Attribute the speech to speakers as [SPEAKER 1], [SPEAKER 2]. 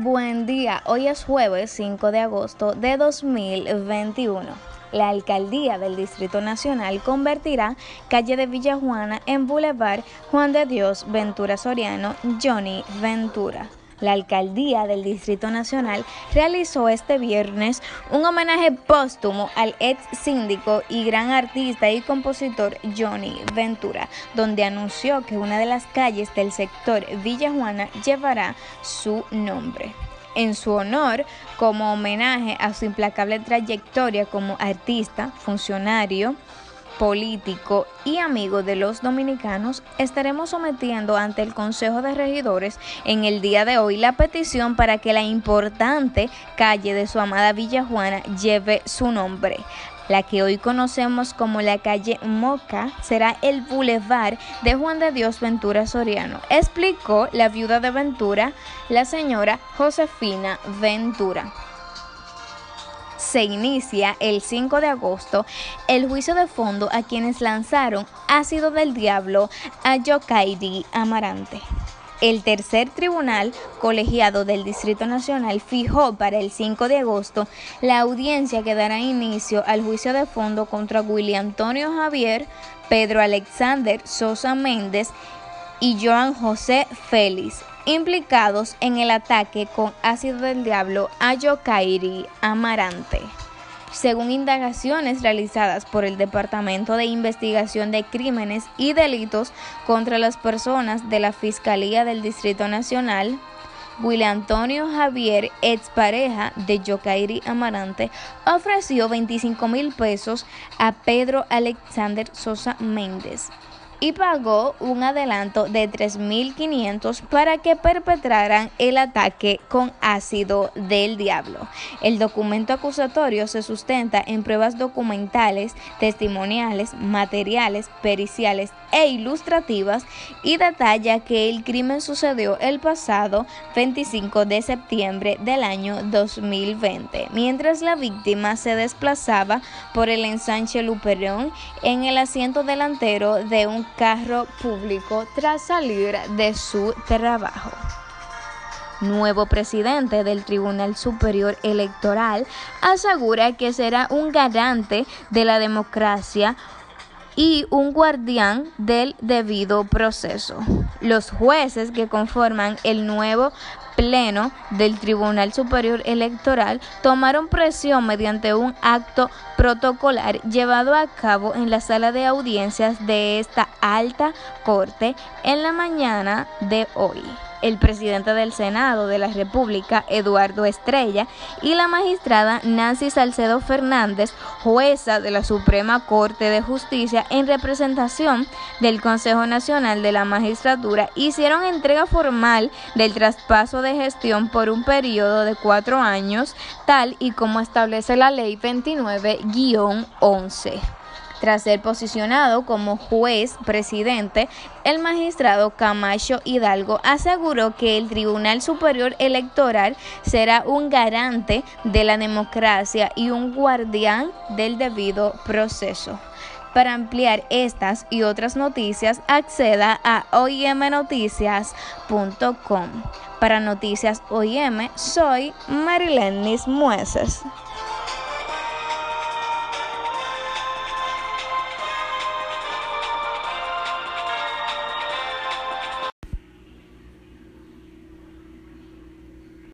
[SPEAKER 1] Buen día, hoy es jueves 5 de agosto de 2021. La alcaldía del Distrito Nacional convertirá calle de Villajuana en Boulevard Juan de Dios Ventura Soriano Johnny Ventura la alcaldía del Distrito Nacional realizó este viernes un homenaje póstumo al ex síndico y gran artista y compositor Johnny Ventura, donde anunció que una de las calles del sector Villa Juana llevará su nombre. En su honor como homenaje a su implacable trayectoria como artista, funcionario, político y amigo de los dominicanos, estaremos sometiendo ante el Consejo de Regidores en el día de hoy la petición para que la importante calle de su amada Villa Juana lleve su nombre. La que hoy conocemos como la calle Moca será el bulevar de Juan de Dios Ventura Soriano, explicó la viuda de Ventura, la señora Josefina Ventura se inicia el 5 de agosto el juicio de fondo a quienes lanzaron ácido del diablo a Yokairi Amarante. El tercer tribunal colegiado del Distrito Nacional fijó para el 5 de agosto la audiencia que dará inicio al juicio de fondo contra William Antonio Javier, Pedro Alexander Sosa Méndez y Joan José Félix, implicados en el ataque con ácido del diablo a Yokairi Amarante. Según indagaciones realizadas por el Departamento de Investigación de Crímenes y Delitos contra las Personas de la Fiscalía del Distrito Nacional, William Antonio Javier, expareja de Yokairi Amarante, ofreció 25 mil pesos a Pedro Alexander Sosa Méndez y pagó un adelanto de 3.500 para que perpetraran el ataque con ácido del diablo. El documento acusatorio se sustenta en pruebas documentales, testimoniales, materiales, periciales e ilustrativas y detalla que el crimen sucedió el pasado 25 de septiembre del año 2020, mientras la víctima se desplazaba por el ensanche Luperón en el asiento delantero de un carro público tras salir de su trabajo. Nuevo presidente del Tribunal Superior Electoral asegura que será un garante de la democracia y un guardián del debido proceso. Los jueces que conforman el nuevo Pleno del Tribunal Superior Electoral tomaron presión mediante un acto protocolar llevado a cabo en la sala de audiencias de esta alta corte en la mañana de hoy el presidente del Senado de la República, Eduardo Estrella, y la magistrada Nancy Salcedo Fernández, jueza de la Suprema Corte de Justicia, en representación del Consejo Nacional de la Magistratura, hicieron entrega formal del traspaso de gestión por un periodo de cuatro años, tal y como establece la Ley 29-11. Tras ser posicionado como juez presidente, el magistrado Camacho Hidalgo aseguró que el Tribunal Superior Electoral será un garante de la democracia y un guardián del debido proceso. Para ampliar estas y otras noticias, acceda a oimnoticias.com. Para Noticias OIM, soy Marilenis Mueces.